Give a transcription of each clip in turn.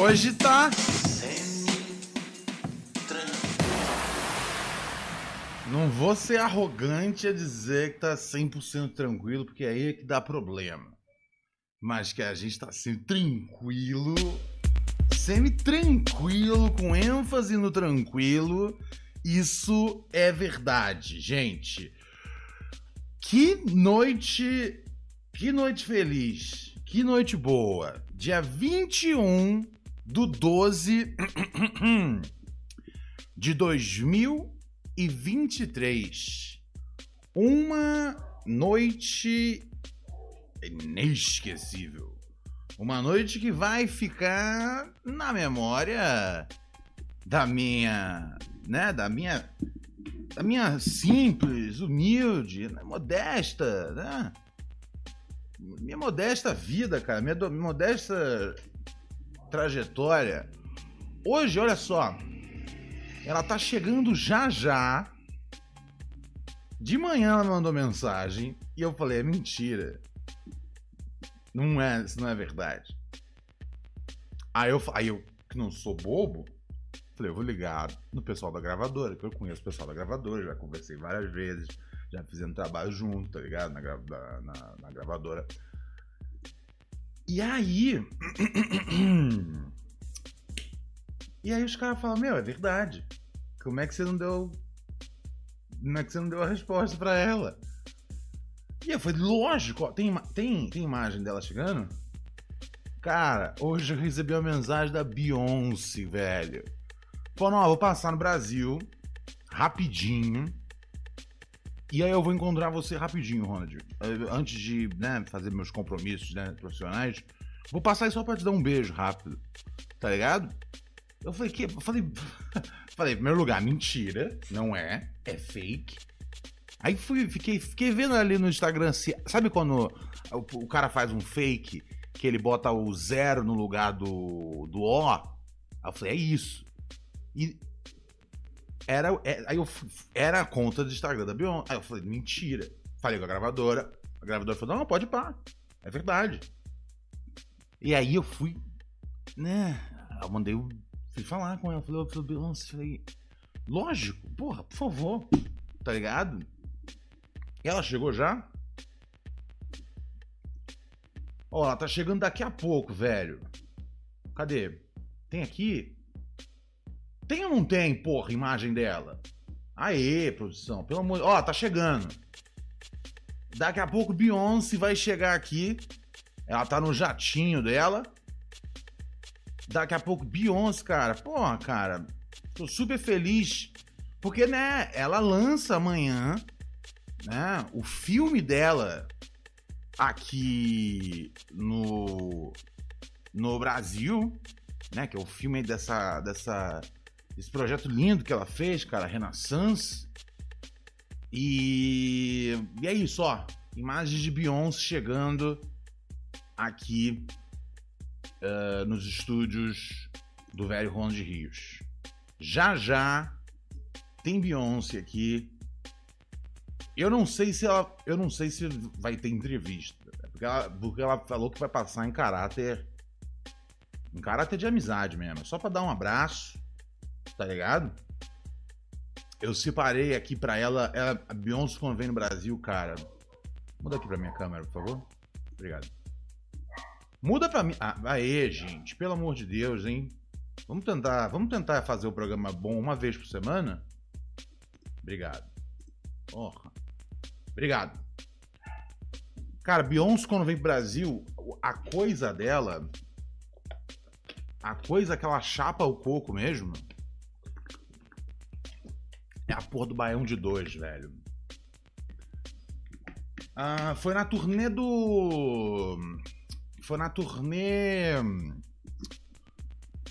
Hoje tá. Não vou ser arrogante a dizer que tá 100% tranquilo, porque aí é que dá problema. Mas que a gente tá sendo tranquilo, semi-tranquilo, com ênfase no tranquilo, isso é verdade, gente. Que noite, que noite feliz, que noite boa. Dia 21 do 12 de 2023. Uma noite inesquecível. Uma noite que vai ficar na memória da minha, né, da minha da minha simples, humilde, né, modesta, né? Minha modesta vida, cara, minha, do, minha modesta trajetória. Hoje, olha só, ela tá chegando já já. De manhã ela mandou mensagem e eu falei: é mentira. Não é, isso não é verdade. Aí eu, aí eu, que não sou bobo, falei: eu vou ligar no pessoal da gravadora, que eu conheço o pessoal da gravadora, já conversei várias vezes, já fizemos trabalho junto, tá ligado? Na, na, na, na gravadora. E aí. e aí os caras falam: Meu, é verdade. Como é que você não deu. Como é que você não deu a resposta pra ela? E eu falei: Lógico, tem, tem, tem imagem dela chegando? Cara, hoje eu recebi uma mensagem da Beyoncé, velho. Falando: Ó, vou passar no Brasil rapidinho. E aí eu vou encontrar você rapidinho, Ronald. Antes de né, fazer meus compromissos né, profissionais, vou passar aí só pra te dar um beijo rápido. Tá ligado? Eu falei, que? Eu falei, falei, primeiro lugar, mentira, não é, é fake. Aí fui, fiquei, fiquei vendo ali no Instagram, se, sabe quando o, o, cara faz um fake, que ele bota o zero no lugar do, do O? Aí eu falei, é isso. E era, é, aí eu, era a conta do Instagram da Beyoncé. Aí eu falei, mentira. Falei com a gravadora. A gravadora falou, não, pode pá. É verdade. E aí eu fui, né? Eu mandei, fui falar com ela. Falei, falei Beyoncé, falei, lógico, porra, por favor. Tá ligado? Ela chegou já? Ó, ela tá chegando daqui a pouco, velho. Cadê? Tem aqui? Tem ou não tem, porra, imagem dela? Aê, produção, pelo amor. Ó, tá chegando. Daqui a pouco Beyoncé vai chegar aqui. Ela tá no jatinho dela. Daqui a pouco Beyoncé, cara. Porra, cara. Tô super feliz. Porque, né, ela lança amanhã, né, o filme dela aqui no no Brasil, né, que é o filme dessa dessa esse projeto lindo que ela fez, cara, Renaissance. E, e é isso, ó. Imagens de Beyoncé chegando aqui uh, nos estúdios do velho Ronald de Rios. Já já tem Beyoncé aqui. Eu não sei se ela, eu não sei se vai ter entrevista, porque ela, porque ela falou que vai passar em caráter em caráter de amizade mesmo, só para dar um abraço tá ligado? Eu separei aqui pra ela, ela a Beyoncé quando vem no Brasil, cara. Muda aqui pra minha câmera, por favor. Obrigado. Muda pra mim. Ah, aê, gente, pelo amor de Deus, hein? Vamos tentar, vamos tentar fazer o programa bom uma vez por semana? Obrigado. Porra. Obrigado. Cara, Beyoncé quando vem pro Brasil, a coisa dela, a coisa que ela chapa o coco mesmo, é a porra do Baião de dois, velho. Ah, foi na turnê do. Foi na turnê.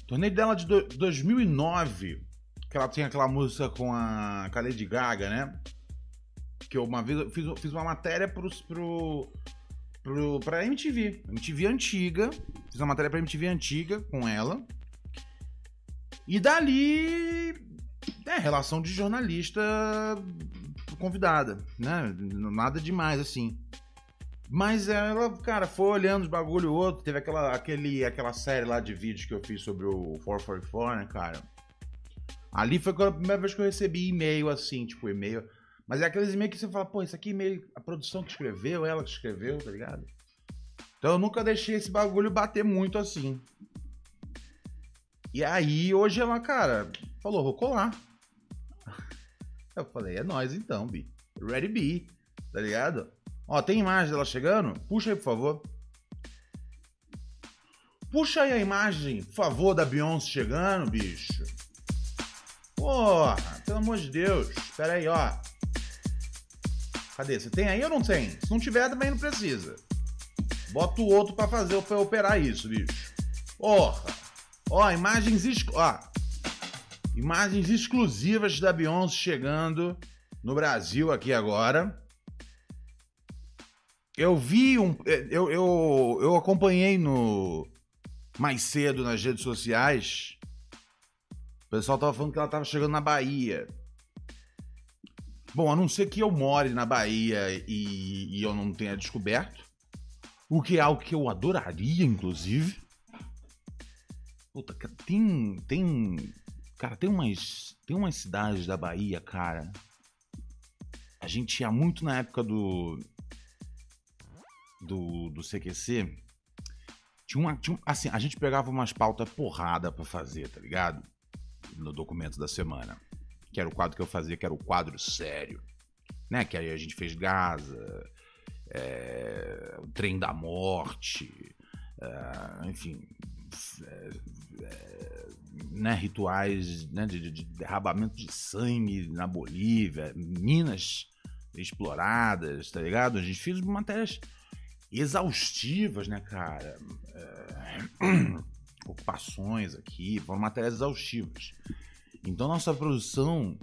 Turnê dela de do... 2009. Que ela tem aquela música com a, com a Lady Gaga, né? Que eu uma vez fiz, fiz uma matéria pro, pro, pro, pra MTV. MTV antiga. Fiz uma matéria pra MTV antiga com ela. E dali é, relação de jornalista convidada, né? Nada demais assim. Mas ela, cara, foi olhando os bagulho outro. Teve aquela, aquele, aquela série lá de vídeos que eu fiz sobre o 444, né, cara? Ali foi a primeira vez que eu recebi e-mail assim, tipo, e-mail. Mas é aqueles e-mails que você fala, pô, isso aqui é e-mail, a produção que escreveu, ela que escreveu, tá ligado? Então eu nunca deixei esse bagulho bater muito assim. E aí, hoje ela, cara, falou, vou colar. Eu falei, é nós então, Bi. Ready be, tá ligado? Ó, tem imagem dela chegando? Puxa aí, por favor. Puxa aí a imagem, por favor, da Beyoncé chegando, bicho. Porra, pelo amor de Deus. Espera aí, ó. Cadê? Você tem aí ou não tem? Se não tiver, também não precisa. Bota o outro pra fazer, pra operar isso, bicho. Porra. Ó, imagens, ó, imagens exclusivas da Beyoncé chegando no Brasil aqui agora. Eu vi um. Eu, eu, eu acompanhei no. Mais cedo nas redes sociais. O pessoal tava falando que ela tava chegando na Bahia. Bom, a não ser que eu more na Bahia e, e eu não tenha descoberto. O que é algo que eu adoraria, inclusive. Puta, tem. Tem. Cara, tem umas. Tem umas cidades da Bahia, cara. A gente ia muito na época do. Do, do CQC. Tinha uma. Tinha, assim, a gente pegava umas pautas porrada pra fazer, tá ligado? No documento da semana. Que era o quadro que eu fazia, que era o quadro sério. Né? Que aí a gente fez Gaza, é, o Trem da Morte, é, enfim, é, é, né, rituais né, de, de, derrabamento de sangue na Bolívia, minas exploradas, tá ligado? A gente fez matérias exaustivas, né, cara? É, ocupações aqui, foram matérias exaustivas. Então nossa produção,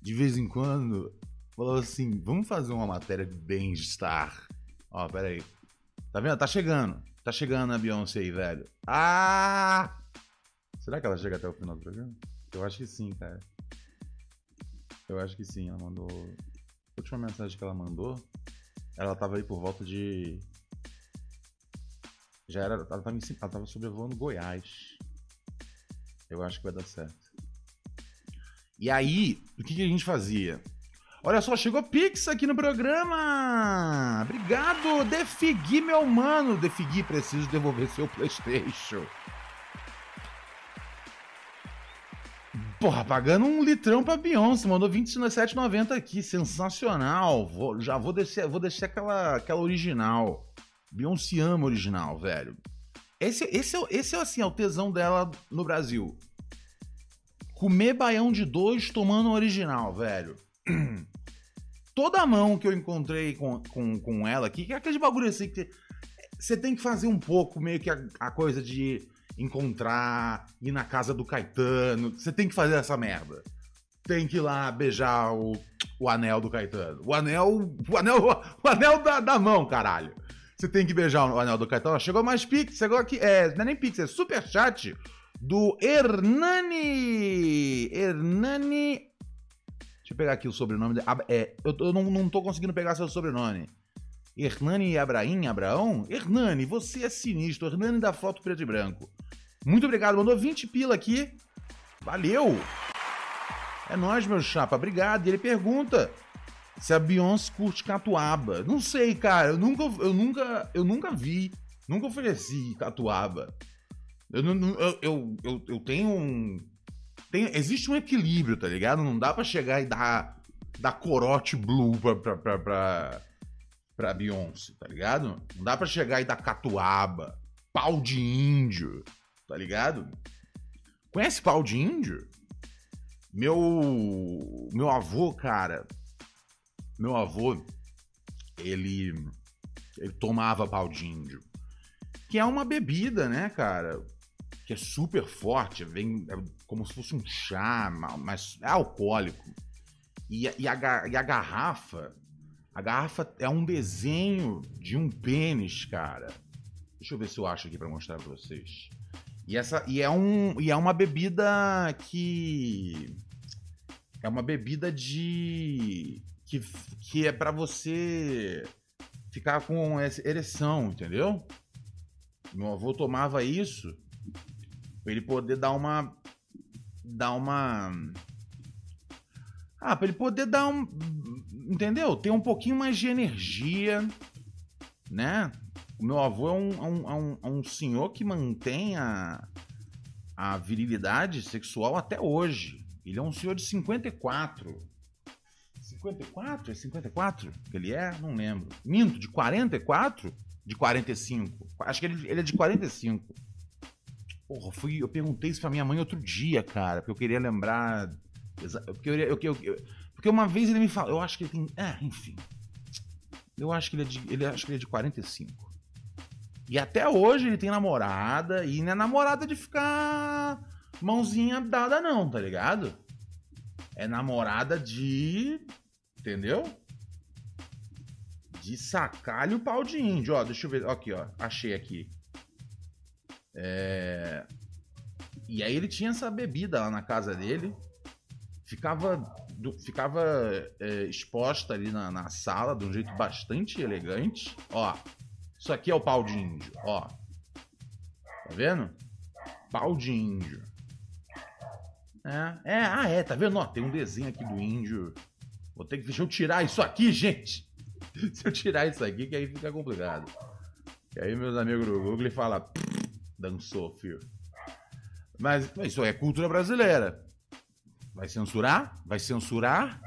de vez em quando, falou assim: vamos fazer uma matéria de bem-estar. Ó, pera aí. Tá vendo? Tá chegando. Tá chegando a Beyoncé aí, velho. Ah! Será que ela chega até o final do programa? Eu acho que sim, cara. Eu acho que sim. Ela mandou. A última mensagem que ela mandou, ela tava aí por volta de. Já era. Ela tava, em... ela tava sobrevoando Goiás. Eu acho que vai dar certo. E aí, o que, que a gente fazia? Olha só, chegou Pix aqui no programa! Obrigado, Defigui, meu mano! Defigui, preciso devolver seu PlayStation. Porra, pagando um litrão pra Beyoncé, mandou 27,90 aqui, sensacional. Vou, já vou descer, vou descer aquela, aquela original. Beyoncé ama original, velho. Esse, esse, é, esse é assim, é o tesão dela no Brasil. Comer baião de dois tomando original, velho. Toda mão que eu encontrei com, com, com ela aqui, que é aquele bagulho assim que você tem que fazer um pouco meio que a, a coisa de encontrar, ir na casa do Caetano. Você tem que fazer essa merda. Tem que ir lá beijar o, o anel do Caetano. O anel. O anel, o anel da, da mão, caralho. Você tem que beijar o anel do Caetano. Chegou mais Pix, chegou aqui. É, não é nem Pix, é Superchat do Hernani. Hernani. Deixa eu pegar aqui o sobrenome. De, é, eu, eu não, não tô conseguindo pegar seu sobrenome. Hernani Abraim, Abraão? Hernani, você é sinistro. Hernani da foto preto e branco. Muito obrigado, mandou 20 pila aqui. Valeu! É nóis, meu chapa, obrigado. E ele pergunta se a Beyoncé curte catuaba. Não sei, cara, eu nunca, eu nunca, eu nunca vi, nunca ofereci catuaba. Eu, eu, eu, eu, eu tenho um. Tem, existe um equilíbrio, tá ligado? Não dá para chegar e dar, dar corote blue pra, pra, pra, pra, pra Beyoncé, tá ligado? Não dá para chegar e dar catuaba, pau de índio, tá ligado? Conhece pau de índio? Meu. Meu avô, cara. Meu avô, ele. Ele tomava pau de índio. Que é uma bebida, né, cara? Que é super forte, vem é como se fosse um chá, mas é alcoólico. E, e, a, e a garrafa. A garrafa é um desenho de um pênis, cara. Deixa eu ver se eu acho aqui para mostrar pra vocês. E, essa, e, é um, e é uma bebida que. É uma bebida de. Que, que é para você ficar com ereção, entendeu? Meu avô tomava isso pra ele poder dar uma. dar uma. Ah, pra ele poder dar um. Entendeu? Ter um pouquinho mais de energia, né? O meu avô é um, é um, é é um senhor que mantém a, a virilidade sexual até hoje. Ele é um senhor de 54. 54? É 54 que ele é? Não lembro. Minto, de 44? De 45. Acho que ele, ele é de 45. Porra, fui, eu perguntei isso pra minha mãe outro dia, cara, porque eu queria lembrar. Porque, eu, eu, eu, porque uma vez ele me falou, eu acho que ele tem. É, enfim. Eu acho que ele é de, ele, acho que ele é de 45. E até hoje ele tem namorada, e não é namorada de ficar mãozinha dada, não, tá ligado? É namorada de Entendeu? De sacalho pau de índio. Ó, deixa eu ver. Aqui, ó. Achei aqui. É... E aí ele tinha essa bebida lá na casa dele. Ficava, ficava é, exposta ali na, na sala de um jeito bastante elegante. Ó. Isso aqui é o pau de índio. Ó. Tá vendo? Pau de índio. É, é, ah, é, tá vendo? Ó, tem um desenho aqui do índio Vou ter que. Deixa eu tirar isso aqui, gente. Se eu tirar isso aqui, que aí fica complicado. E aí, meus amigos do Google falam. Dançou, filho. Mas isso é cultura brasileira. Vai censurar? Vai censurar?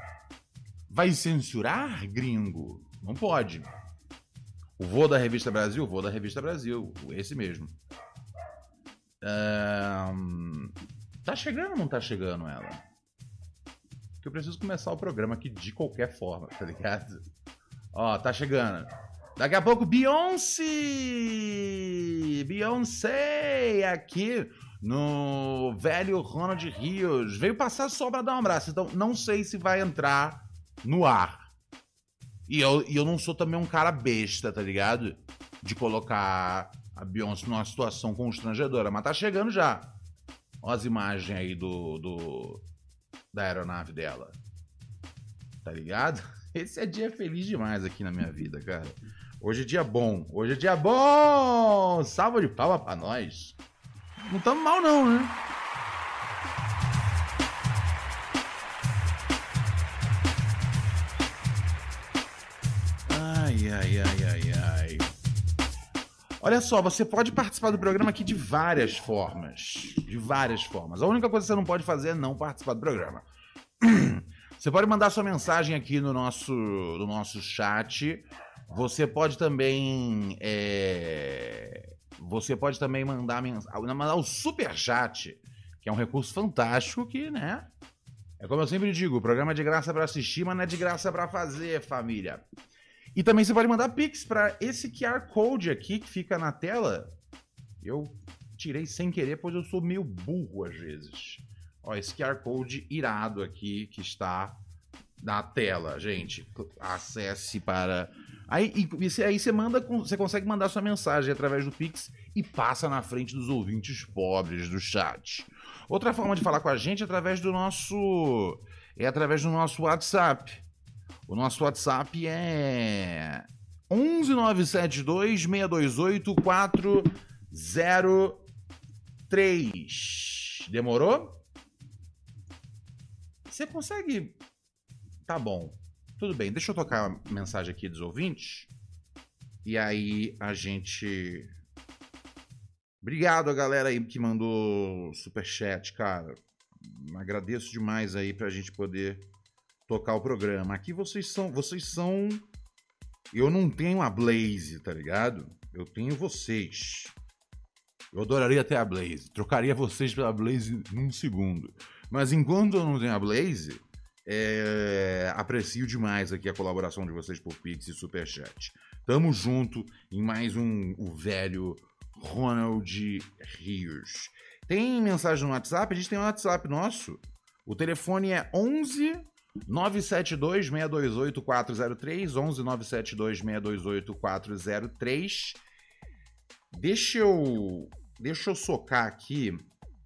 Vai censurar, gringo? Não pode. O voo da Revista Brasil, o voo da Revista Brasil, esse mesmo. Um, tá chegando ou não tá chegando ela? que eu preciso começar o programa aqui de qualquer forma, tá ligado? Ó, tá chegando. Daqui a pouco, Beyoncé! Beyoncé aqui no velho Ronald Rios. Veio passar só pra dar um abraço, então não sei se vai entrar no ar. E eu, e eu não sou também um cara besta, tá ligado? De colocar a Beyoncé numa situação constrangedora, mas tá chegando já. Ó as imagens aí do, do da aeronave dela. Tá ligado? Esse é dia feliz demais aqui na minha vida, cara. Hoje é dia bom. Hoje é dia bom! Salva de palma pra nós. Não tamo mal, não, né? Olha só, você pode participar do programa aqui de várias formas. De várias formas. A única coisa que você não pode fazer é não participar do programa. Você pode mandar sua mensagem aqui no nosso, no nosso chat. Você pode também. É... Você pode também mandar, mandar o super chat, que é um recurso fantástico que, né? É como eu sempre digo, o programa é de graça para assistir, mas não é de graça para fazer, família. E também você pode mandar Pix para esse QR Code aqui que fica na tela. Eu tirei sem querer, pois eu sou meio burro às vezes. Ó, esse QR Code irado aqui que está na tela, gente. Acesse para. Aí, e, aí você manda, você consegue mandar sua mensagem através do Pix e passa na frente dos ouvintes pobres do chat. Outra forma de falar com a gente é através do nosso é através do nosso WhatsApp. O nosso WhatsApp é 11972 628 403. Demorou? Você consegue. Tá bom. Tudo bem, deixa eu tocar a mensagem aqui dos ouvintes. E aí a gente. Obrigado a galera aí que mandou super chat, cara. Agradeço demais aí pra gente poder tocar o programa. Aqui vocês são, vocês são eu não tenho a Blaze, tá ligado? Eu tenho vocês. Eu adoraria ter a Blaze. Trocaria vocês pela Blaze num segundo. Mas enquanto eu não tenho a Blaze, é... aprecio demais aqui a colaboração de vocês por Pix e Superchat. Tamo junto em mais um O Velho Ronald Rios. Tem mensagem no WhatsApp? A gente tem um WhatsApp nosso. O telefone é 11 972 628 403 11 972 628 403 Deixa eu deixa eu socar aqui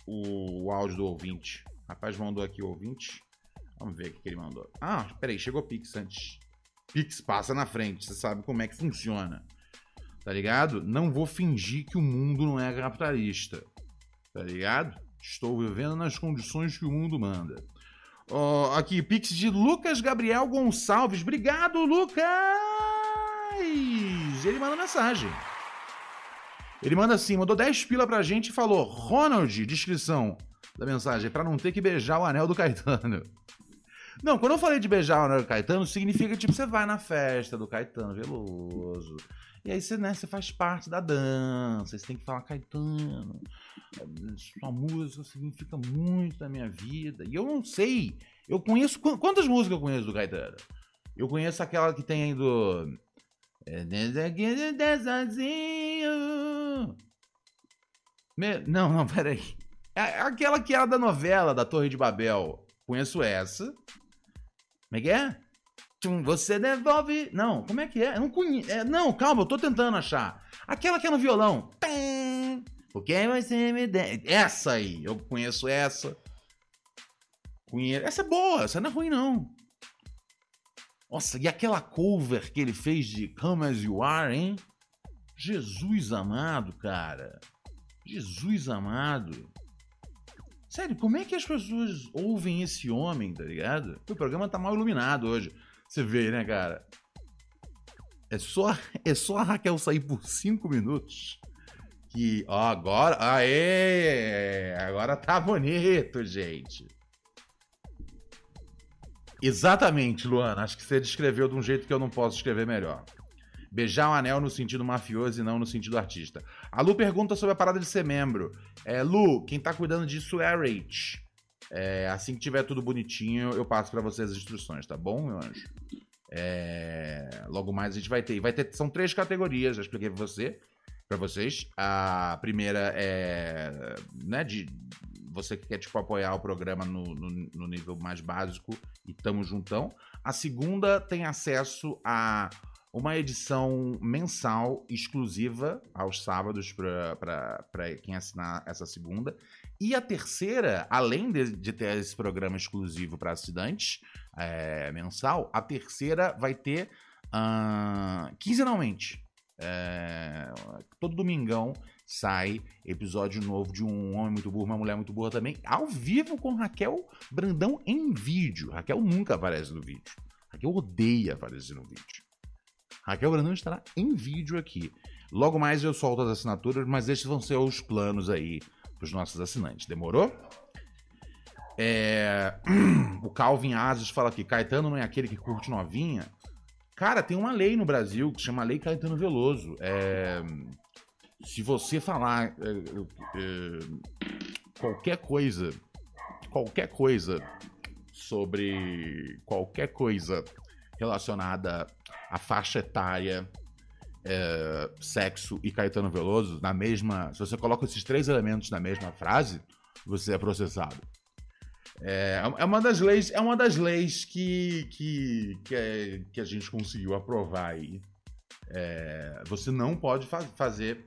o, o áudio do ouvinte. O rapaz mandou aqui o ouvinte. Vamos ver o que ele mandou. Ah, peraí, chegou Pix antes. Pix passa na frente, você sabe como é que funciona. Tá ligado? Não vou fingir que o mundo não é capitalista. Tá ligado? Estou vivendo nas condições que o mundo manda. Ó, aqui, Pix de Lucas Gabriel Gonçalves. Obrigado, Lucas! Ele manda mensagem. Ele manda assim, mandou 10 pila pra gente e falou: Ronald, descrição da mensagem, pra não ter que beijar o anel do Caetano. Não, quando eu falei de beijar o Caetano, significa tipo, você vai na festa do Caetano Veloso. E aí você, né, você faz parte da dança, você tem que falar Caetano. Sua música significa muito na minha vida. E eu não sei. Eu conheço. Quantas músicas eu conheço do Caetano? Eu conheço aquela que tem aí do. Não, não, peraí. É aquela que era da novela da Torre de Babel. Conheço essa. Como é que é? Você devolve. Não, como é que é? Não conheço. É, não, calma, eu tô tentando achar. Aquela que é no violão. O que você me? Essa aí, eu conheço essa. Essa é boa, essa não é ruim, não. Nossa, e aquela cover que ele fez de Come As You Are, hein? Jesus amado, cara. Jesus amado. Sério, como é que as pessoas ouvem esse homem, tá ligado? O programa tá mal iluminado hoje. Você vê, né, cara? É só, é só a Raquel sair por cinco minutos que, ó, agora, aê, agora tá bonito, gente. Exatamente, Luana. Acho que você descreveu de um jeito que eu não posso escrever melhor. Beijar o anel no sentido mafioso e não no sentido artista. A Lu pergunta sobre a parada de ser membro. É, Lu, quem tá cuidando disso é a Rach. É, assim que tiver tudo bonitinho, eu passo para vocês as instruções, tá bom, meu anjo? É, logo mais a gente vai ter. Vai ter. São três categorias, já expliquei pra você. Pra vocês. A primeira é. Né, de você que quer tipo, apoiar o programa no, no, no nível mais básico e tamo juntão. A segunda tem acesso a uma edição mensal exclusiva aos sábados para quem assinar essa segunda. E a terceira, além de, de ter esse programa exclusivo para assinantes é, mensal, a terceira vai ter uh, quinzenalmente. É, todo domingão sai episódio novo de um homem muito burro, uma mulher muito burra também, ao vivo com Raquel Brandão em vídeo. Raquel nunca aparece no vídeo. Raquel odeia aparecer no vídeo. Raquel Brandão estará em vídeo aqui. Logo mais eu solto as assinaturas, mas esses vão ser os planos aí para os nossos assinantes. Demorou? É... O Calvin Asos fala aqui: Caetano não é aquele que curte novinha? Cara, tem uma lei no Brasil que chama Lei Caetano Veloso. É... Se você falar é, é, qualquer coisa, qualquer coisa sobre qualquer coisa relacionada à faixa etária, é, sexo e Caetano Veloso na mesma. Se você coloca esses três elementos na mesma frase, você é processado. É, é uma das leis, é uma das leis que, que, que, é, que a gente conseguiu aprovar aí. É, você não pode fa fazer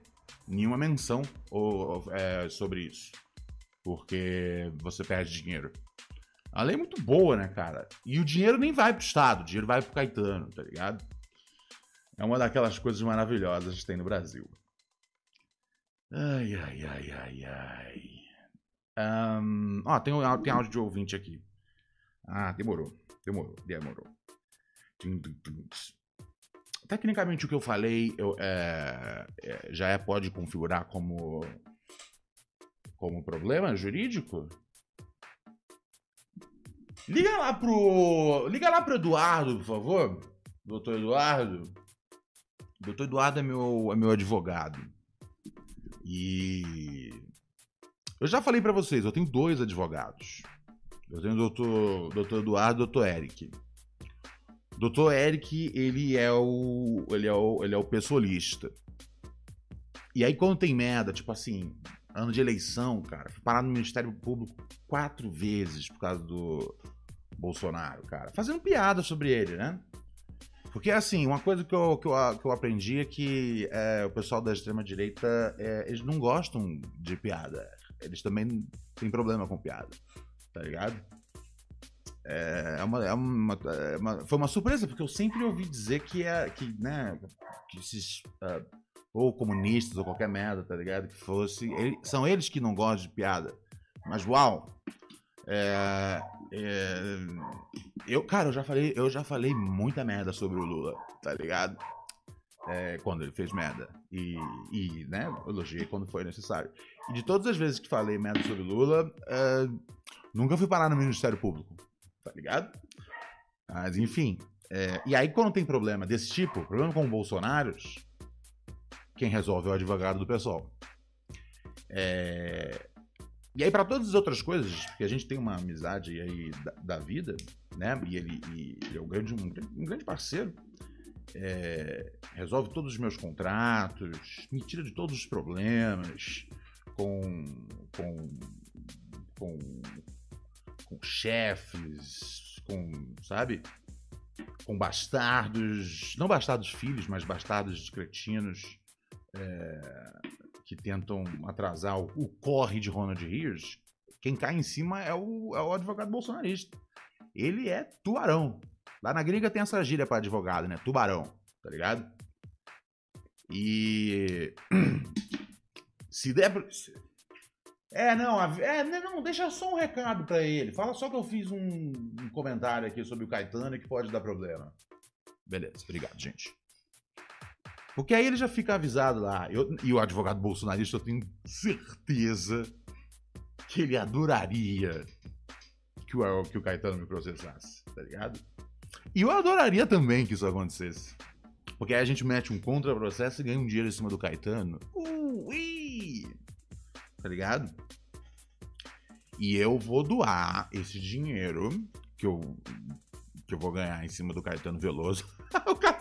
nenhuma menção ou, é, sobre isso, porque você perde dinheiro. A lei é muito boa, né, cara? E o dinheiro nem vai pro Estado, o dinheiro vai pro Caetano, tá ligado? É uma daquelas coisas maravilhosas que tem no Brasil. Ai, ai, ai, ai, ai. Um, ó, tem, tem áudio de ouvinte aqui. Ah, demorou. Demorou, demorou. Tecnicamente, o que eu falei eu, é, é, já é, pode configurar como, como problema jurídico? Liga lá pro. Liga lá pro Eduardo, por favor. Doutor Eduardo. Doutor Eduardo é meu, é meu advogado. E. Eu já falei para vocês, eu tenho dois advogados. Eu tenho o doutor, doutor Eduardo e doutor Eric. Doutor Eric, ele é o. Ele é o, ele é o pessoalista. E aí, quando tem merda, tipo assim, ano de eleição, cara, fui parar no Ministério Público quatro vezes por causa do Bolsonaro, cara. Fazendo piada sobre ele, né? Porque, assim, uma coisa que eu, que eu, que eu aprendi é que é, o pessoal da extrema-direita, é, eles não gostam de piada. Eles também têm problema com piada, tá ligado? É, é uma, é uma, é uma- foi uma surpresa, porque eu sempre ouvi dizer que é que, né, que esses ah, ou comunistas ou qualquer merda, tá ligado? Que fosse. ele- são eles que não gostam de piada. Mas uau! É, é, eu, cara, eu já falei, eu já falei muita merda sobre o Lula, tá ligado? É, quando ele fez merda. E, e, né, elogiei quando foi necessário. E de todas as vezes que falei merda sobre o Lula, é, nunca fui parar no Ministério Público, tá ligado? Mas, enfim. é, e aí, quando tem problema desse tipo, problema com Bolsonaros, quem resolve é o advogado do pessoal. É, e aí, para todas as outras coisas, porque a gente tem uma amizade aí da, da vida, né? E ele, e ele é um grande, um, um grande parceiro. é, resolve todos os meus contratos, me tira de todos os problemas com, com, com, com chefes, com, sabe? Com bastardos, não bastardos filhos, mas bastardos cretinos é, que tentam atrasar o, o corre de Ronald Rios. Quem cai em cima é o, é o advogado bolsonarista. Ele é tubarão. Lá na gringa tem essa gíria pra advogado, né? Tubarão, tá ligado? E. Se der. É, não, é, não, deixa só um recado pra ele. Fala só que eu fiz um, um comentário aqui sobre o Caetano que pode dar problema. Beleza, obrigado, gente. Porque aí ele já fica avisado lá. Eu- e o advogado bolsonarista, eu tenho certeza que ele adoraria que o, que o Caetano me processasse, tá ligado? E eu adoraria também que isso acontecesse. Porque aí a gente mete um contra-processo e ganha um dinheiro em cima do Caetano. Ui! Tá ligado? E eu vou doar esse dinheiro que eu, que eu vou ganhar em cima do Caetano Veloso. o, cara,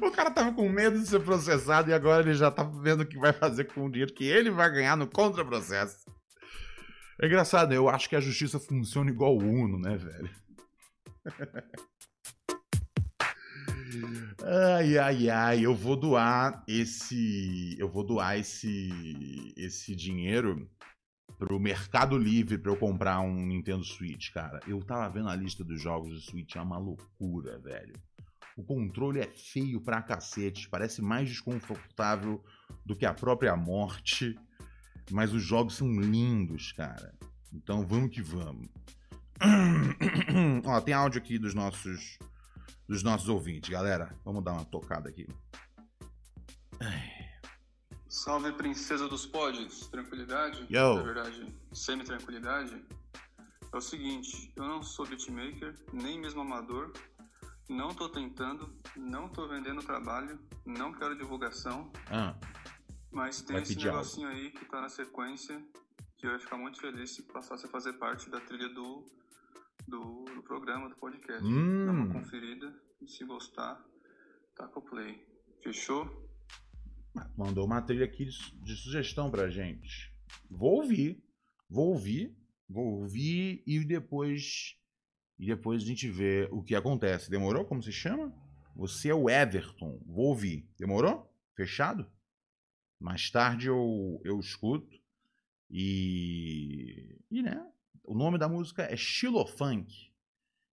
o cara tava com medo de ser processado e agora ele já tá vendo o que vai fazer com o dinheiro que ele vai ganhar no contra-processo. É engraçado, né? Eu acho que a justiça funciona igual o Uno, né, velho? Ai, ai, ai, eu vou doar esse. Eu vou doar esse. esse dinheiro pro Mercado Livre pra eu comprar um Nintendo Switch, cara. Eu tava vendo a lista dos jogos do Switch, é uma loucura, velho. O controle é feio pra cacete, parece mais desconfortável do que a própria morte, mas os jogos são lindos, cara. Então vamos que vamos. Ó, tem áudio aqui dos nossos dos nossos ouvintes, galera. Vamos dar uma tocada aqui. Salve, princesa dos pods. Tranquilidade? Yo. Na verdade, semi-tranquilidade. É o seguinte, eu não sou beatmaker, nem mesmo amador. Não tô tentando, não tô vendendo trabalho, não quero divulgação, Ah, mas tem esse pedir algo. negocinho aí que tá na sequência que eu ia ficar muito feliz se passasse a fazer parte da trilha do, do, do programa, do podcast. Hum. Dá uma conferida e se gostar, taca o play. Fechou? mandou uma trilha aqui de, de sugestão pra gente. Vou ouvir. Vou ouvir. Vou ouvir e depois. E depois a gente vê o que acontece. Demorou? Como se chama? Você é o Everton. Vou ouvir. Demorou? Fechado? Mais tarde eu, eu escuto. E. E né? O nome da música é Xilofunk.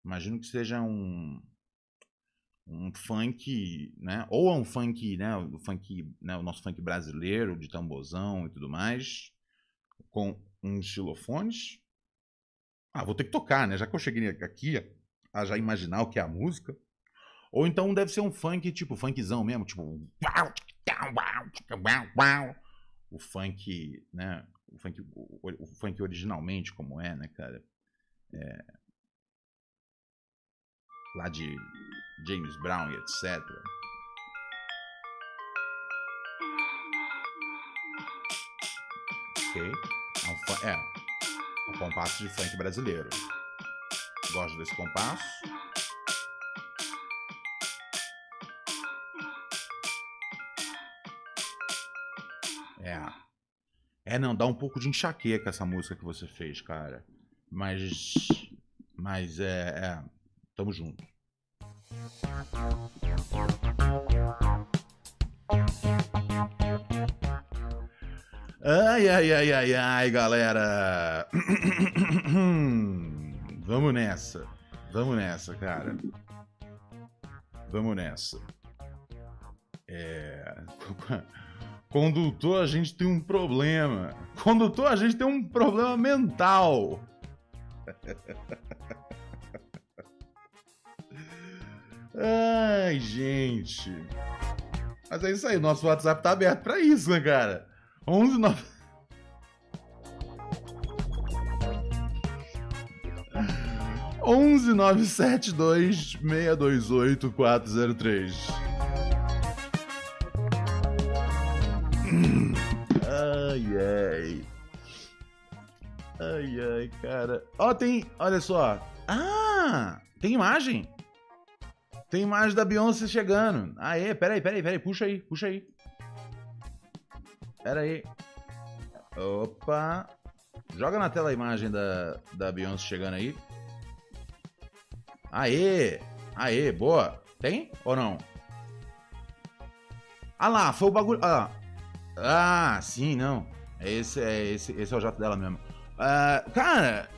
Imagino que seja um. Um funk, né? Ou é um funk, né? O funk, né? O nosso funk brasileiro, de tambozão e tudo mais. Com uns xilofones. Ah, vou ter que tocar, né? Já que eu cheguei aqui a já imaginar o que é a música. Ou então deve ser um funk, tipo, funkzão mesmo, tipo. O funk, né? O funk, o, o funk originalmente, como é, né, cara? É... Lá de James Brown e etc. Ok? É um, é, um compasso de funk brasileiro. Gosto desse compasso. É. É, não, dá um pouco de enxaqueca essa música que você fez, cara. Mas. Mas é. é tamo junto. Ai, ai, ai, ai, ai, galera. Vamos nessa. Vamos nessa, cara. Vamos nessa. É. Condutor, a gente tem um problema. Condutor, a gente tem um problema mental. Ai, gente. Mas é isso aí, nosso WhatsApp tá aberto pra isso, né, cara? 11 9... Onze nove sete dois meia dois oito quatro zero três. Ai ai. Ai ai, cara. Ó, tem. Olha só. Ah! Tem imagem? Tem imagem da Beyoncé chegando. Aê, peraí, peraí, peraí. Puxa aí, puxa aí. Pera aí. Opa. Joga na tela a imagem da, da Beyoncé chegando aí. Aê! Aê, boa. Tem ou não? Ah lá, foi o bagulho. Ah, ah sim, não. Esse é, esse, esse é o jato dela mesmo. Uh, cara,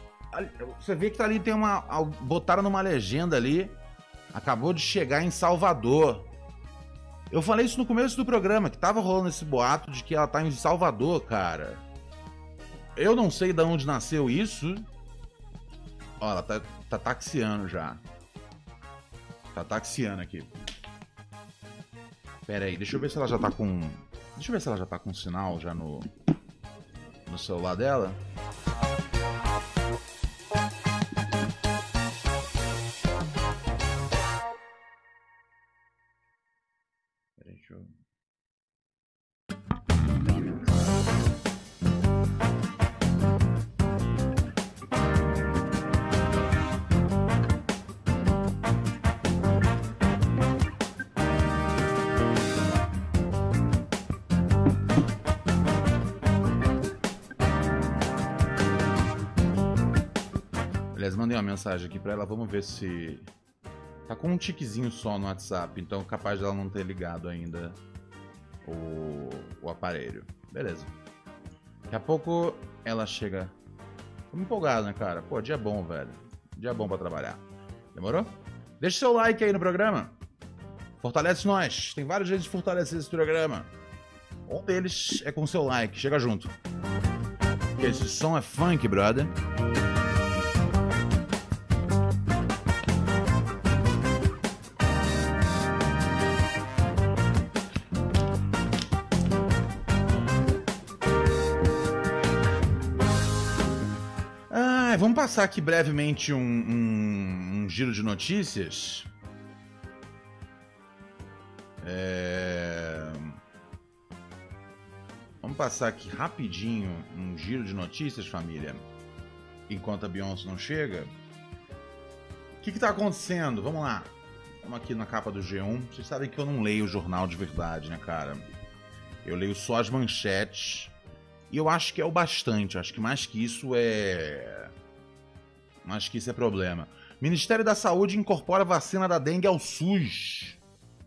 você vê que tá ali, tem uma. Botaram numa legenda ali acabou de chegar em Salvador. Eu falei isso no começo do programa, que tava rolando esse boato de que ela tá em Salvador, cara. Eu não sei de onde nasceu isso. Ó, ela tá, tá taxiando já. Tá taxiando aqui. Pera aí, deixa eu ver se ela já tá com. Deixa eu ver se ela já tá com sinal já no. No celular dela. Mandei uma mensagem aqui pra ela, vamos ver se. Tá com um tiquezinho só no WhatsApp, então capaz dela não ter ligado ainda o, o aparelho. Beleza. Daqui a pouco ela chega. Tô empolgado, né, cara? Pô, dia bom, velho. Dia bom pra trabalhar. Demorou? Deixa seu like aí no programa. Fortalece nós. Tem vários jeitos de fortalecer esse programa. Um deles é com seu like. Chega junto. Esse som é funk, brother. Passar aqui brevemente um, um, um giro de notícias. É... Vamos passar aqui rapidinho um giro de notícias, família. Enquanto a Beyoncé não chega. O que está acontecendo? Vamos lá. Vamos aqui na capa do G1. Vocês sabem que eu não leio o jornal de verdade, né, cara? Eu leio só as manchetes. E eu acho que é o bastante. Acho que mais que isso é Acho que isso é problema. Ministério da Saúde incorpora vacina da dengue ao SUS.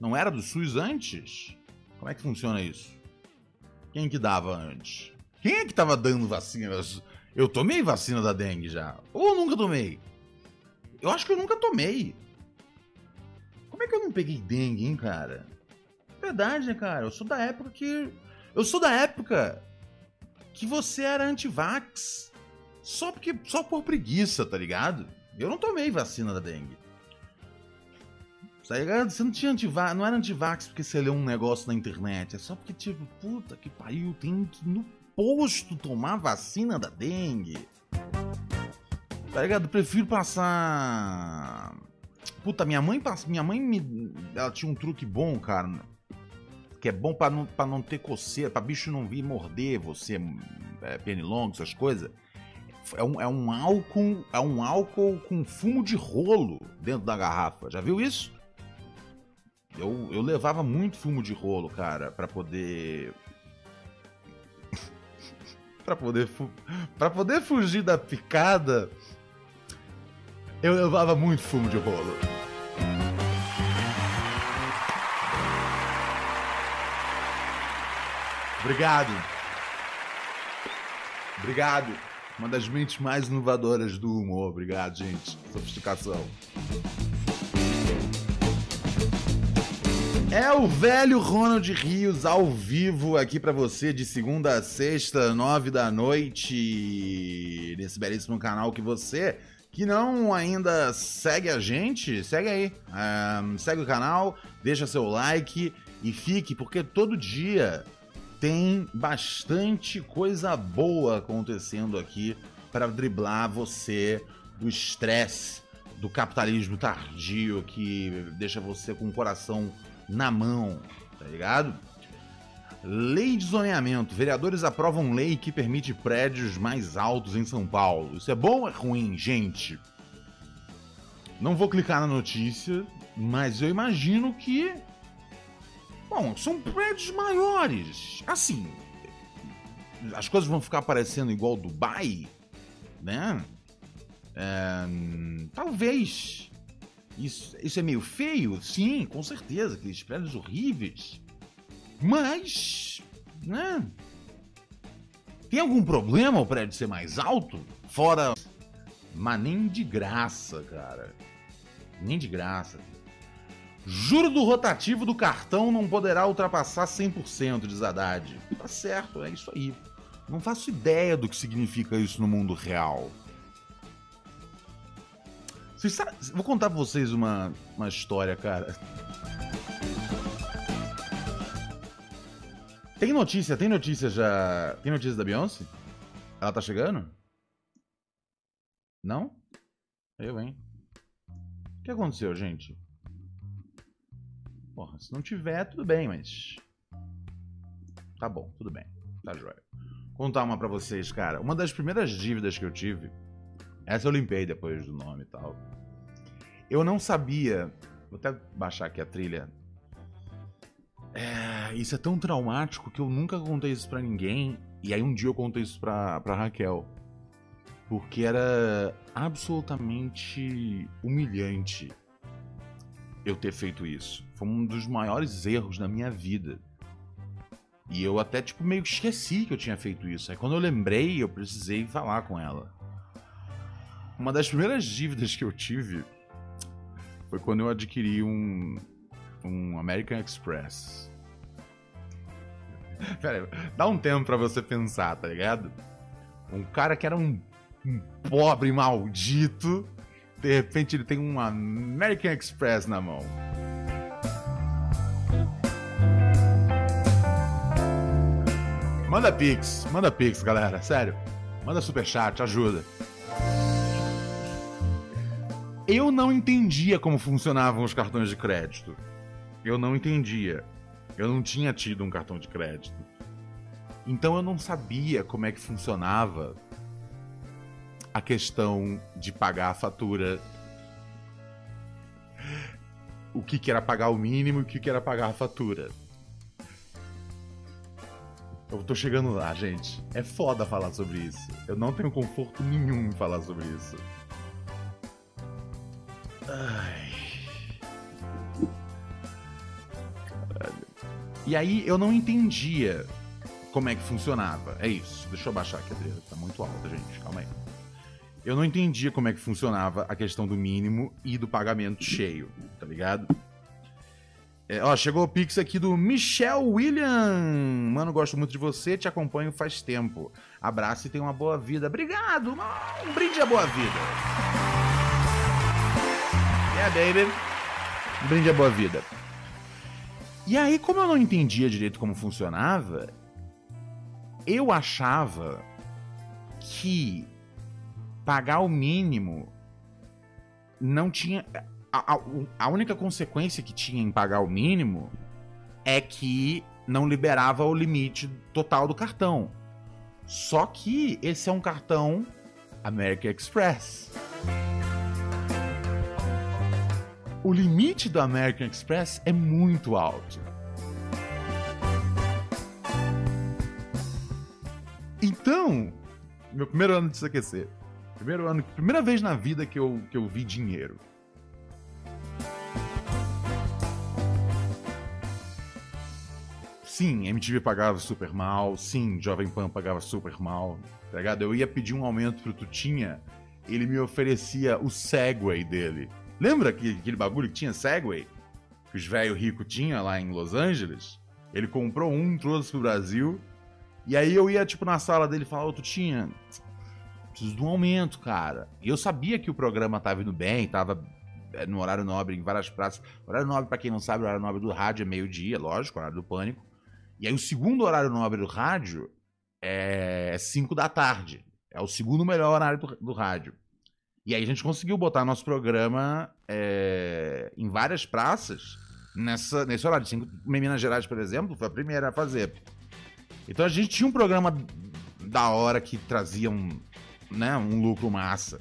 Não era do SUS antes? Como é que funciona isso? Quem que dava antes? Quem é que tava dando vacina? Eu tomei vacina da dengue já. Ou nunca tomei? Eu acho que eu nunca tomei. Como é que eu não peguei dengue, hein, cara? Verdade, né, cara? Eu sou da época que. Eu sou da época que você era anti-vax. Só porque. Só por preguiça, tá ligado? Eu não tomei vacina da dengue. Tá ligado? Você não tinha antivax, não era antivax porque você leu um negócio na internet. É só porque, tipo, puta que pariu, tem que no posto tomar vacina da dengue. Tá ligado? Prefiro passar. Puta, minha mãe passa. Minha mãe me. Ela tinha um truque bom, cara. Que é bom pra não, pra não ter coceira, pra bicho não vir morder você, é, pernilongo, essas coisas é um, é um álcool, é um álcool com fumo de rolo dentro da garrafa. Já viu isso? Eu, eu levava muito fumo de rolo, cara, para poder para poder para poder fugir da picada. Eu levava muito fumo de rolo. Obrigado. Obrigado. Uma das mentes mais inovadoras do humor. Obrigado, gente. Sofisticação. É o velho Ronald Rios ao vivo aqui para você de segunda a sexta, nove da noite, nesse belíssimo canal que você que não ainda segue a gente, segue aí, um, segue o canal, deixa seu like e fique porque todo dia tem bastante coisa boa acontecendo aqui para driblar você do estresse do capitalismo tardio que deixa você com o coração na mão, tá ligado? Lei de zoneamento. Vereadores aprovam lei que permite prédios mais altos em São Paulo. Isso é bom ou é ruim, gente? Não vou clicar na notícia, mas eu imagino que. Bom, são prédios maiores. Assim. As coisas vão ficar parecendo igual Dubai, né? É, talvez. Isso, isso é meio feio? Sim, com certeza. Aqueles prédios horríveis. Mas. Né? Tem algum problema o prédio ser mais alto? Fora. Mas nem de graça, cara. Nem de graça. Juro do rotativo do cartão não poderá ultrapassar 100%, diz Haddad. Tá certo, é isso aí. Não faço ideia do que significa isso no mundo real. Sabem, vou contar pra vocês uma, uma história, cara. Tem notícia, tem notícia já. Tem notícia da Beyoncé? Ela tá chegando? Não? Eu, hein? O que aconteceu, gente? Porra, se não tiver, tudo bem, mas. Tá bom, tudo bem. Tá. Vou contar uma pra vocês, cara. Uma das primeiras dívidas que eu tive. Essa eu limpei depois do nome e tal. Eu não sabia. Vou até baixar aqui a trilha. É, isso é tão traumático que eu nunca contei isso pra ninguém. E aí um dia eu contei isso pra, pra Raquel. Porque era absolutamente humilhante eu ter feito isso. Foi um dos maiores erros da minha vida. E eu até, tipo, meio que esqueci que eu tinha feito isso. Aí quando eu lembrei, eu precisei falar com ela. Uma das primeiras dívidas que eu tive foi quando eu adquiri um, um American Express. Pera aí, dá um tempo para você pensar, tá ligado? Um cara que era um, um pobre maldito, de repente ele tem um American Express na mão. Manda pix, manda pix, galera, sério. Manda superchat, ajuda. Eu não entendia como funcionavam os cartões de crédito. Eu não entendia. Eu não tinha tido um cartão de crédito. Então eu não sabia como é que funcionava a questão de pagar a fatura. O que, que era pagar o mínimo e o que, que era pagar a fatura. Eu tô chegando lá, gente. É foda falar sobre isso. Eu não tenho conforto nenhum em falar sobre isso. Ai. E aí eu não entendia como é que funcionava. É isso. Deixa eu baixar aqui a trilha. Tá muito alta, gente. Calma aí. Eu não entendia como é que funcionava a questão do mínimo e do pagamento cheio, tá ligado? É, ó, chegou o pix aqui do Michel William. Mano, gosto muito de você, te acompanho faz tempo. Abraço e tenha uma boa vida. Obrigado! Um brinde à boa vida. Yeah, baby. Um brinde à boa vida. E aí, como eu não entendia direito como funcionava, eu achava que pagar o mínimo não tinha. A, a, a, única consequência que tinha em pagar o mínimo é que não liberava o limite total do cartão. Só que esse é um cartão American Express. o limite do American Express é muito alto. Então, meu primeiro ano de aquecer. Primeiro ano, primeira vez na vida que eu, que eu vi dinheiro. Sim, MTV pagava super mal. Sim, Jovem Pan pagava super mal. Tá ligado? Eu ia pedir um aumento pro Tutinha, ele me oferecia o Segway dele. Lembra que, aquele bagulho que tinha Segway? Que os velhos ricos tinham lá em Los Angeles? Ele comprou um, trouxe pro Brasil. E aí eu ia, tipo, na sala dele e falava, ô Tutinha, preciso de um aumento, cara. E eu sabia que o programa tava indo bem, tava é, no horário nobre em várias praças. Horário nobre, para quem não sabe, o horário nobre do rádio é meio-dia, lógico, horário do pânico. E aí o segundo horário nobre do rádio é 5 da tarde. É o segundo melhor horário do, do, rádio. E aí a gente conseguiu botar nosso programa é, em várias praças nessa, nesse horário. Cinco, Minas Gerais, por exemplo, foi a primeira a fazer. Então a gente tinha um programa da hora que trazia um, né, um lucro massa.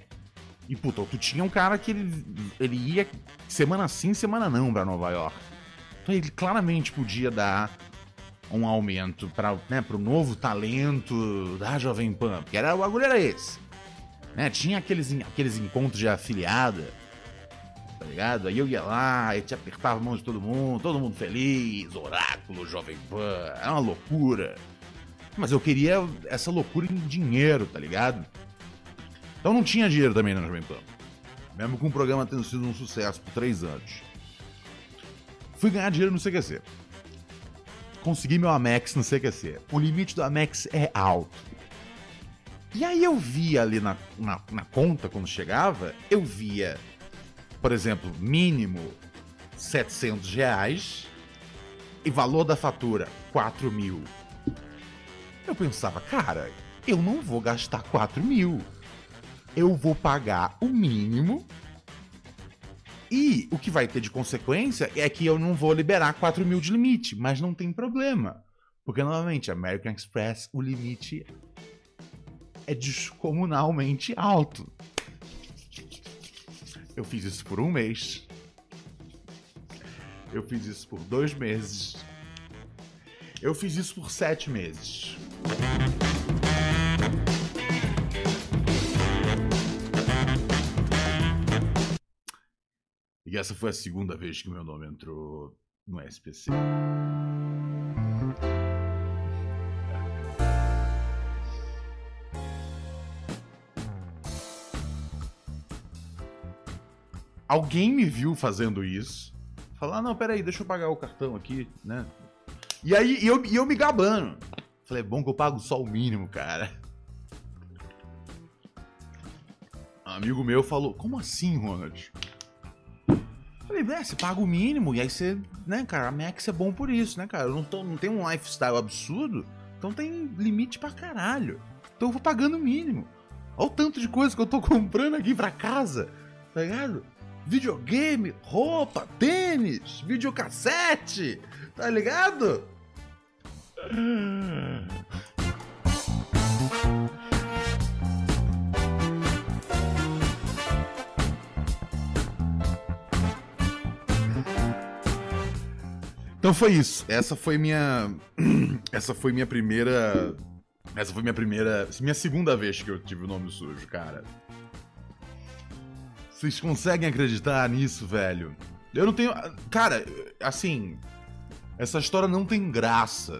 E, puta, tu tinha um cara que ele, ele ia semana sim, semana não pra Nova York. Então ele claramente podia dar um aumento para né, o novo talento da Jovem Pan, porque era, o bagulho era esse. Né? Tinha aqueles, aqueles encontros de afiliada, tá ligado? Aí eu ia lá, e te apertava a mão de todo mundo, todo mundo feliz, oráculo, Jovem Pan, era uma loucura. Mas eu queria essa loucura em dinheiro, tá ligado? Então não tinha dinheiro também na Jovem Pan. Mesmo com o programa tendo sido um sucesso por três anos. Fui ganhar dinheiro no CQC. Consegui meu Amex no CQC. O limite do Amex é alto. E aí eu via ali na, na, na conta, quando chegava, eu via, por exemplo, mínimo 700 reais e valor da fatura 4 mil. Eu pensava, cara, eu não vou gastar 4 mil eu vou pagar o mínimo. E o que vai ter de consequência é que eu não vou liberar 4 mil de limite, mas não tem problema. Porque, novamente, American Express, o limite é descomunalmente alto. Eu fiz isso por um mês. Eu fiz isso por dois meses. Eu fiz isso por sete meses. E essa foi a segunda vez que meu nome entrou no SPC. Alguém me viu fazendo isso. Falar, ah, não, peraí, deixa eu pagar o cartão aqui, né? E aí, e eu, e eu me gabando. Falei, é bom que eu pago só o mínimo, cara. Um amigo meu falou, como assim, Ronald? Falei, é, você paga o mínimo e aí você, né, cara, a Max é bom por isso, né, cara? Eu não, tô, não tenho um lifestyle absurdo, então tem limite pra caralho. Então eu vou pagando o mínimo. Olha o tanto de coisa que eu tô comprando aqui pra casa, tá ligado? Videogame, roupa, tênis, videocassete, tá ligado? Então foi isso. Essa foi minha. Essa foi minha primeira. Essa foi minha primeira. Minha segunda vez que eu tive o nome sujo, cara. Vocês conseguem acreditar nisso, velho? Eu não tenho. Cara, assim. Essa história não tem graça.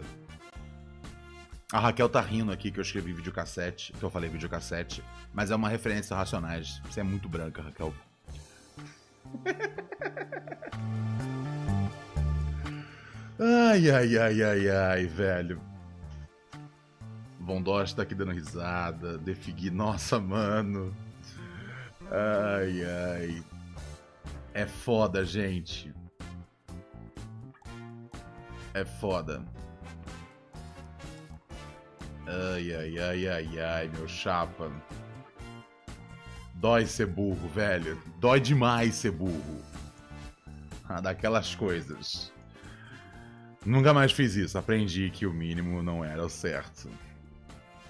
A Raquel tá rindo aqui que eu escrevi videocassete, que eu falei videocassete, mas é uma referência a Racionais. Você é muito branca, Raquel. Ai, ai, ai, ai, ai, velho. Von Dost tá aqui dando risada. Defigui, nossa, mano. Ai, ai. É foda, gente. É foda. Ai, ai, ai, ai, ai, meu chapa. Dói ser burro, velho. Dói demais ser burro. Ah, daquelas coisas. Nunca mais fiz isso. Aprendi que o mínimo não era o certo.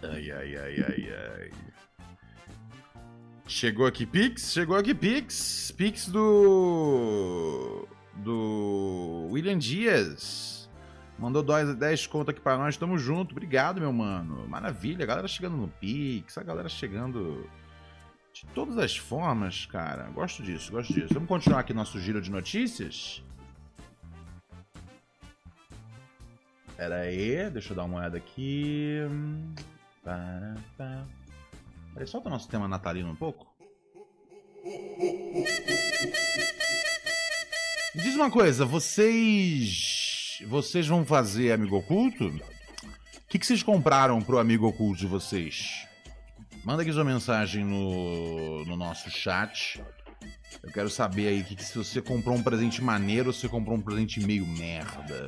Ai, ai, ai, ai, ai. Chegou aqui Pix? Chegou aqui Pix. Pix do. Do. William Dias. Mandou 10 conto aqui pra nós. Tamo junto. Obrigado, meu mano. Maravilha. A galera chegando no Pix. A galera chegando. De todas as formas, cara. Gosto disso, gosto disso. Vamos continuar aqui nosso giro de notícias? Pera aí, deixa eu dar uma olhada aqui. Peraí, solta o nosso tema natalino um pouco. Me diz uma coisa, vocês. Vocês vão fazer amigo oculto? O que, que vocês compraram pro amigo oculto de vocês? Manda aqui sua mensagem no, no nosso chat. Eu quero saber aí que, que se você comprou um presente maneiro ou se você comprou um presente meio merda.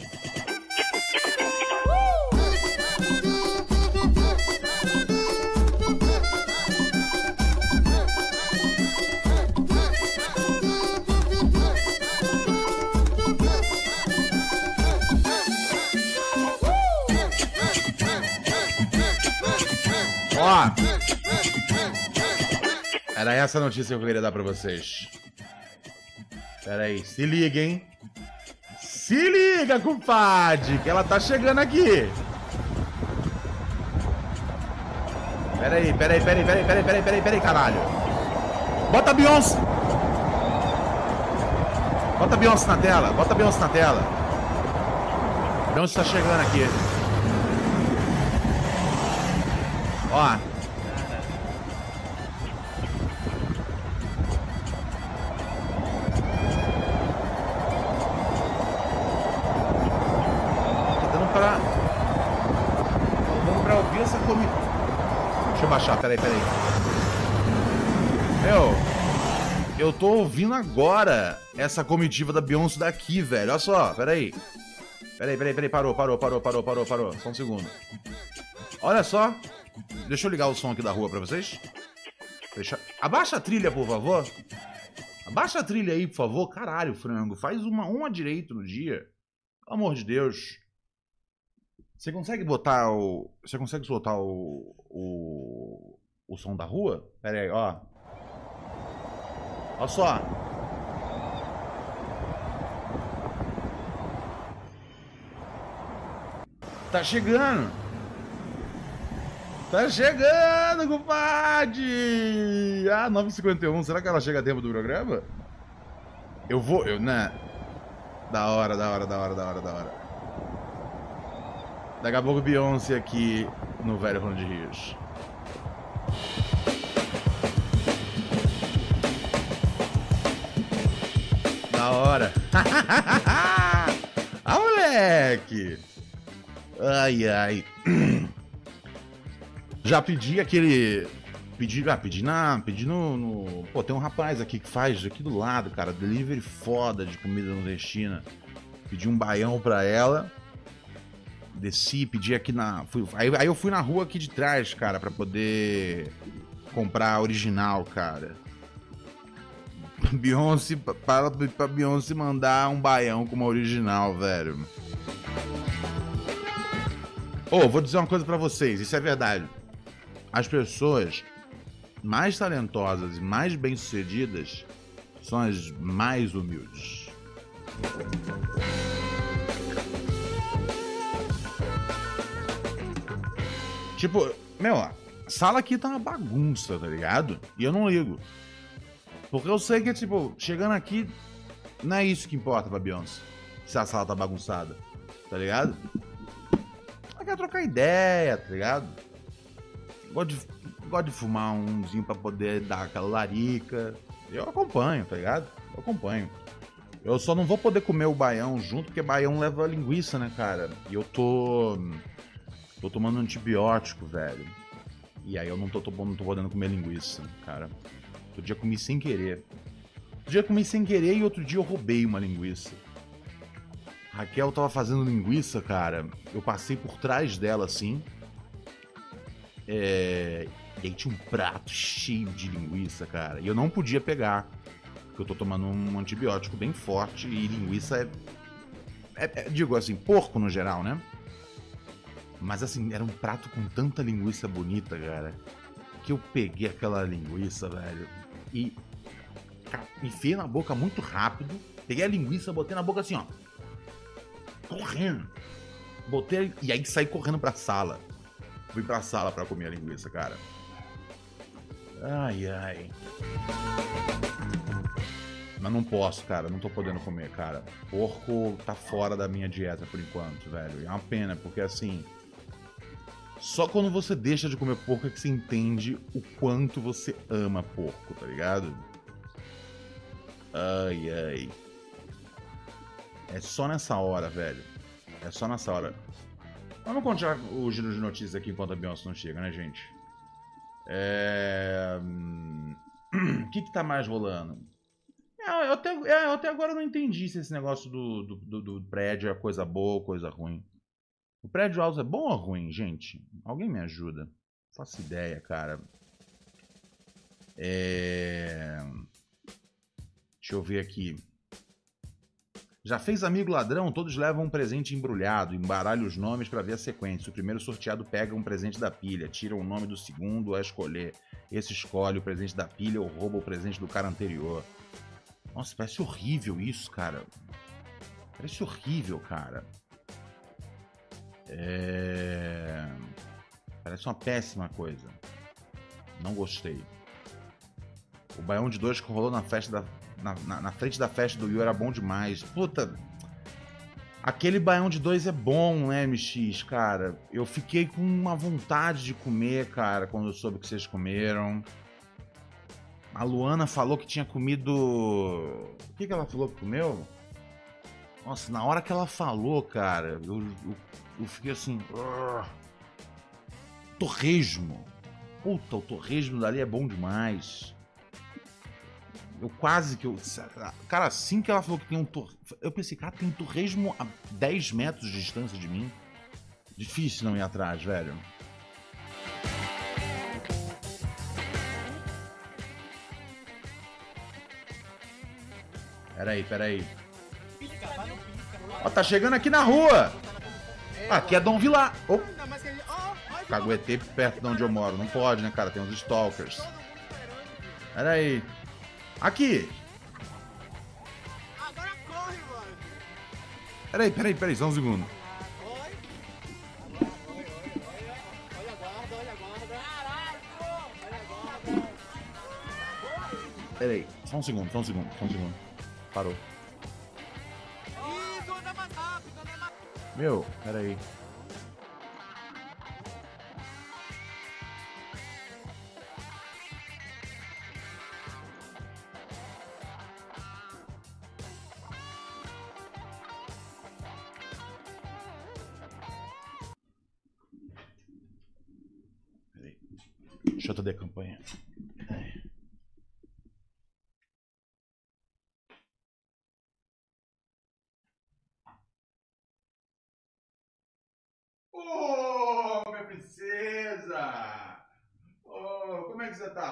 Ó, era essa a notícia que eu queria dar pra vocês. Pera aí, se liga, hein? Se liga, compadre, que ela tá chegando aqui. Pera aí, pera aí, pera aí, pera aí, pera aí, pera aí, pera aí, pera aí, caralho. Bota a Beyoncé. Bota a Beyoncé na tela, bota a Beyoncé na tela. Beyoncé tá chegando aqui. Ó. Tá dando pra. Tá dando pra ouvir essa comi. Deixa eu baixar, peraí, peraí. Meu, eu tô ouvindo agora essa comitiva da Beyoncé daqui, velho. Olha só, peraí. Peraí, peraí, peraí, parou, parou, parou, parou, parou, parou. Só um segundo. Olha só. Deixa eu ligar o som aqui da rua pra vocês. Deixa... Abaixa a trilha, por favor. Abaixa a trilha aí, por favor. Caralho, frango. Faz uma, uma direito no dia. Pelo amor de Deus. Você consegue botar o. Você consegue soltar o. O, o som da rua? Pera aí, ó. Olha só. Tá chegando. Tá chegando, compadre! Ah, 9h51. Será que ela chega a tempo do programa? Eu vou. Eu, né? Da hora, da hora, da hora, da hora, da hora. Daqui a pouco Beyoncé aqui no Velho Ronde de Rios. Da hora. ah, moleque! Ai, ai. Já pedi aquele. Pedi, ah, pedi na. Pedi no, no, Pô, tem um rapaz aqui que faz aqui do lado, cara. Delivery foda de comida nordestina. Pedi um baião pra ela. Desci, pedi aqui na. Fui, aí, aí eu fui na rua aqui de trás, cara, pra poder comprar a original, cara. Beyoncé, para pra Beyoncé mandar um baião com uma original, velho. Ô, oh, vou dizer uma coisa para vocês, isso é verdade. As pessoas mais talentosas e mais bem-sucedidas são as mais humildes. Tipo, meu, a sala aqui tá uma bagunça, tá ligado? E eu não ligo. Porque eu sei que, tipo, chegando aqui, não é isso que importa pra Beyoncé. Se a sala tá bagunçada, tá ligado? Ela quer trocar ideia, tá ligado? Gosto de, gosto de fumar umzinho pra poder dar aquela larica. Eu acompanho, tá ligado? Eu acompanho. Eu só não vou poder comer o baião junto, porque baião leva linguiça, né, cara? E eu tô. tô tomando antibiótico, velho. E aí eu não tô, tô, não tô podendo comer linguiça, cara. Outro dia comi sem querer. Outro dia comi sem querer e outro dia eu roubei uma linguiça. Raquel tava fazendo linguiça, cara. Eu passei por trás dela assim. É... E aí tinha um prato cheio de linguiça, cara. E eu não podia pegar. Porque eu tô tomando um antibiótico bem forte e linguiça é. é, é digo assim, porco no geral, né? Mas assim, era um prato com tanta linguiça bonita, cara. Que eu peguei aquela linguiça, velho. E enfiei na boca muito rápido. Peguei a linguiça, botei na boca assim, ó. Correndo. Botei e aí saí correndo pra sala. Fui pra sala pra comer a linguiça, cara. Ai, ai. Mas não posso, cara. Não tô podendo comer, cara. Porco tá fora da minha dieta por enquanto, velho. É uma pena, porque assim. Só quando você deixa de comer porco é que você entende o quanto você ama porco, tá ligado? Ai, ai. É só nessa hora, velho. É só nessa hora. Vamos continuar o giro de notícias aqui enquanto a Beyoncé não chega, né, gente? É... O que que tá mais rolando? É, eu, até, é, eu até agora não entendi se esse negócio do, do, do, do prédio é coisa boa ou coisa ruim. O prédio alto é bom ou ruim, gente? Alguém me ajuda? Faço ideia, cara. É... Deixa eu ver aqui. Já fez amigo ladrão? Todos levam um presente embrulhado, embaralha os nomes para ver a sequência. O primeiro sorteado pega um presente da pilha, tira o nome do segundo a escolher. Esse escolhe o presente da pilha ou rouba o presente do cara anterior. Nossa, parece horrível isso, cara. Parece horrível, cara. É... Parece uma péssima coisa. Não gostei. O Baião de 2 que rolou na festa da. Na, na, na, frente da festa do Yu era bom demais. Puta. Aquele Baião de 2 é bom, né, MX, cara? Eu fiquei com uma vontade de comer, cara, quando eu soube que vocês comeram. A Luana falou que tinha comido. O que, que ela falou que comeu? Nossa, na hora que ela falou, cara, eu, eu, eu fiquei assim. Torresmo. Puta, o torresmo dali é bom demais. Eu quase que eu. Cara, assim que ela falou que tem um torresmo. Eu pensei, cara, tem torresmo a 10 metros de distância de mim. Difícil não ir atrás, velho. Peraí, peraí. Ó, tá chegando aqui na rua. Aqui é Dom Vilar. Oh. Caguetei perto de onde eu moro. Não pode, né, cara? Tem uns stalkers. Peraí. Aqui. Agora corre, mano. Peraí, peraí, peraí. Só um segundo. Olha a guarda, olha a guarda. Caralho, Olha a guarda. Peraí. Só um segundo, só um segundo, só um segundo. Parou. Meu. Peraí.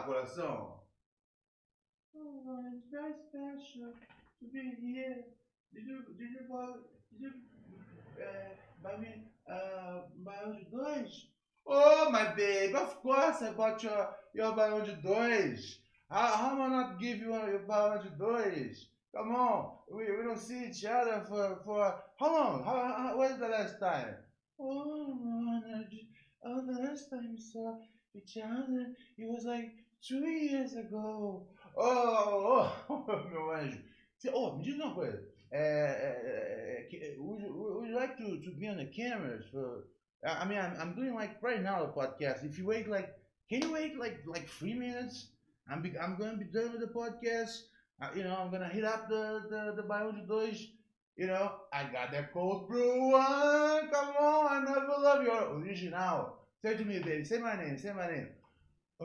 Coração? Oh, it's very special to be here. Did you, did you, did you uh, buy me uh, Baião de dois? Oh, my babe, of course I bought your, your Baião de dois. How, how am I not give you your Baião de dois? Come on, we, we don't see each other for, for how long? How, how, when's the last time? Oh, man, oh, the last time we saw each other, it was like two years ago. Oh, oh, meu anjo. Oh, me diz uma coisa. É, é, would, would you like to, to be on the cameras for? I mean, I'm, I'm doing like right now a podcast. If you wait like, can you wait like like three minutes? I'm be, I'm gonna be done with the podcast. Uh, you know, I'm gonna hit up the the the Bio de dois. You know, I got that cold brew one. Come on, I never love your original. Say to me, baby. Say my name. Say my name.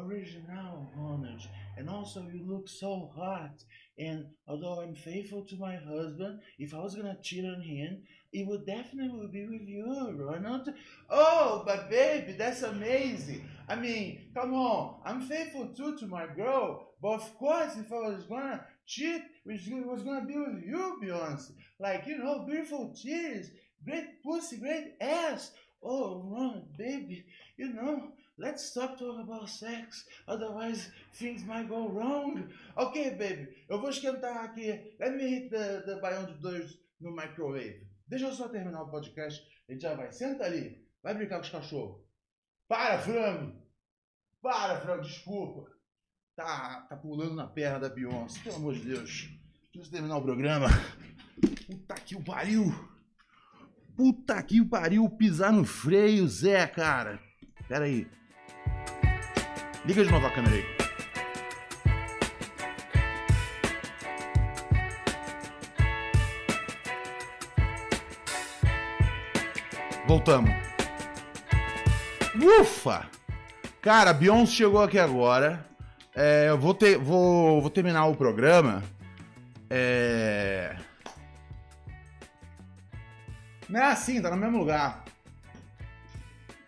Original, Ronald. And also, you look so hot. And although I'm faithful to my husband, if I was gonna cheat on him, it would definitely be with you, Ronald. Oh, but baby, that's amazing. I mean, come on, I'm faithful too to my girl. But of course, if I was gonna cheat, it was gonna be with you, Beyonce. Like, you know, beautiful titties, great pussy, great ass. Oh, Ronald, baby, you know, let's stop talking about sex, otherwise things might go wrong. Ok, baby, eu vou esquentar aqui. Let me hit the, the baião dois no microwave. Deixa eu só terminar o podcast, a gente já vai. Senta ali, vai brincar com os cachorros. Para, frango! Para, frango, desculpa. Tá, tá pulando na perna da Beyoncé, pelo amor de Deus. Eu terminar o programa. Puta que o pariu. Puta que o pariu pisar no freio, Zé, cara. Pera aí. Liga de novo a câmera aí. Voltamos. Ufa! Cara, Beyoncé chegou aqui agora. É, eu vou, ter, vou, vou terminar o programa. É. Não é assim, tá no mesmo lugar.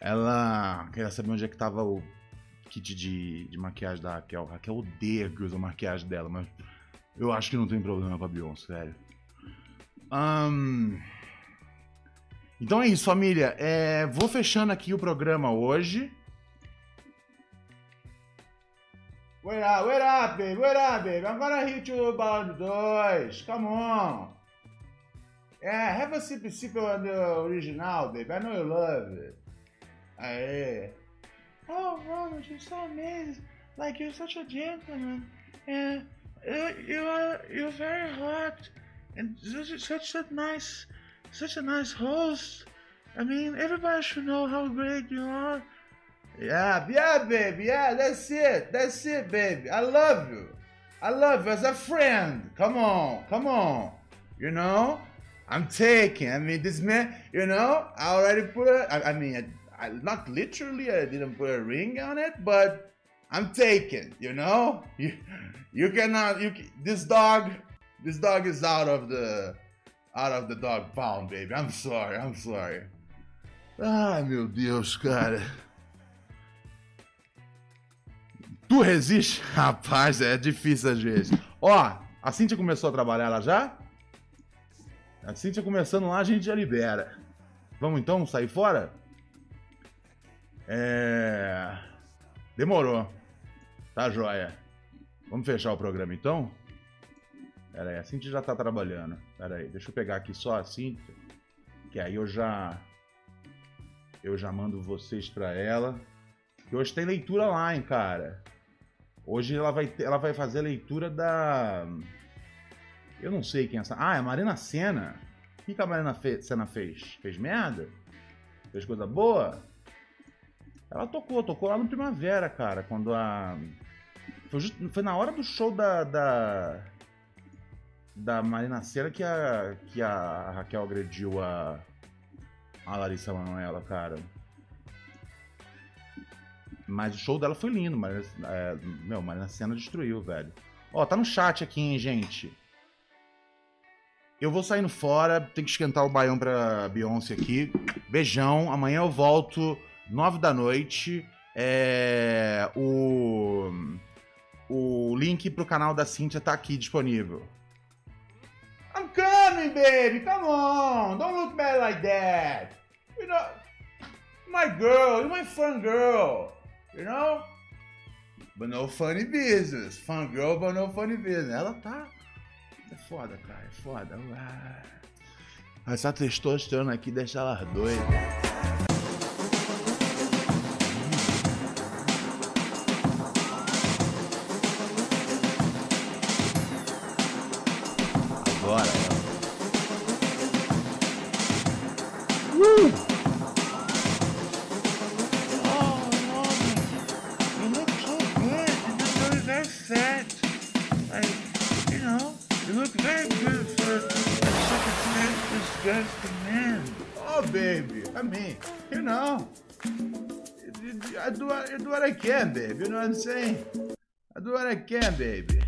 Ela queria saber onde é que tava o kit de, de maquiagem da Raquel. A Raquel odeia que usa maquiagem dela, mas eu acho que não tem problema com a Beyoncé, sério. Ahn. Então é isso, família. É, vou fechando aqui o programa hoje. Wait up, wait up, baby, wait up, baby. I'm gonna hit you about dois. Come on. Yeah, have a sip sip on the original, baby. I know you love it. Aê. Oh, Ronald, you're so amazing. Like, you're such a gentleman. And you, you are, you're very hot. And such, such a nice such a nice host. I mean, everybody should know how great you are. Yeah, yeah, baby. Yeah, that's it. That's it, baby. I love you. I love you as a friend. Come on, come on. You know, I'm taking. I mean, this man. You know, I already put I mean, I, not literally. I didn't put a ring on it, but I'm taken. You know, you you cannot. You this dog. This dog is out of the out of the dog pound, baby. I'm sorry, I'm sorry. Ai, meu Deus, cara. Tu resiste? Rapaz, é difícil às vezes. Ó, a Cintia começou a trabalhar lá já? A Cintia começando lá, a gente já libera. Vamos então sair fora? É. Demorou. Tá joia. Vamos fechar o programa então? Pera aí, a Cintia já tá trabalhando. Pera aí, deixa eu pegar aqui só a Cintia. Que aí eu já. Eu já mando vocês pra ela. Que hoje tem leitura lá, hein, cara. Hoje ela vai, ela vai fazer a leitura da. Eu não sei quem é essa. Ah, é a Marina Senna. O que, que a Marina. Senna fez? Fez merda? Fez coisa boa? Ela tocou, tocou lá no Primavera, cara. Quando a. Foi, just... Foi na hora do show da. da da Marina Senna que a, que a Raquel agrediu a, a Larissa Manoela, cara. Mas o show dela foi lindo, mas é, meu, Marina Senna destruiu, velho. Ó, tá no chat aqui, hein, gente. Eu vou saindo fora, tem que esquentar o baião pra Beyoncé aqui. Beijão, amanhã eu volto, nove da noite. É, o, o link pro canal da Cintia tá aqui disponível. I'm coming, baby. Come on. Don't look bad like that. You know, my girl, you're my fun girl. You know? But no funny business. Fun girl, but no funny business. Ela tá. É foda, cara. É foda. Essa testosterona aqui deixa ela doida. Can, baby. You know what I'm saying? I do what I can, baby.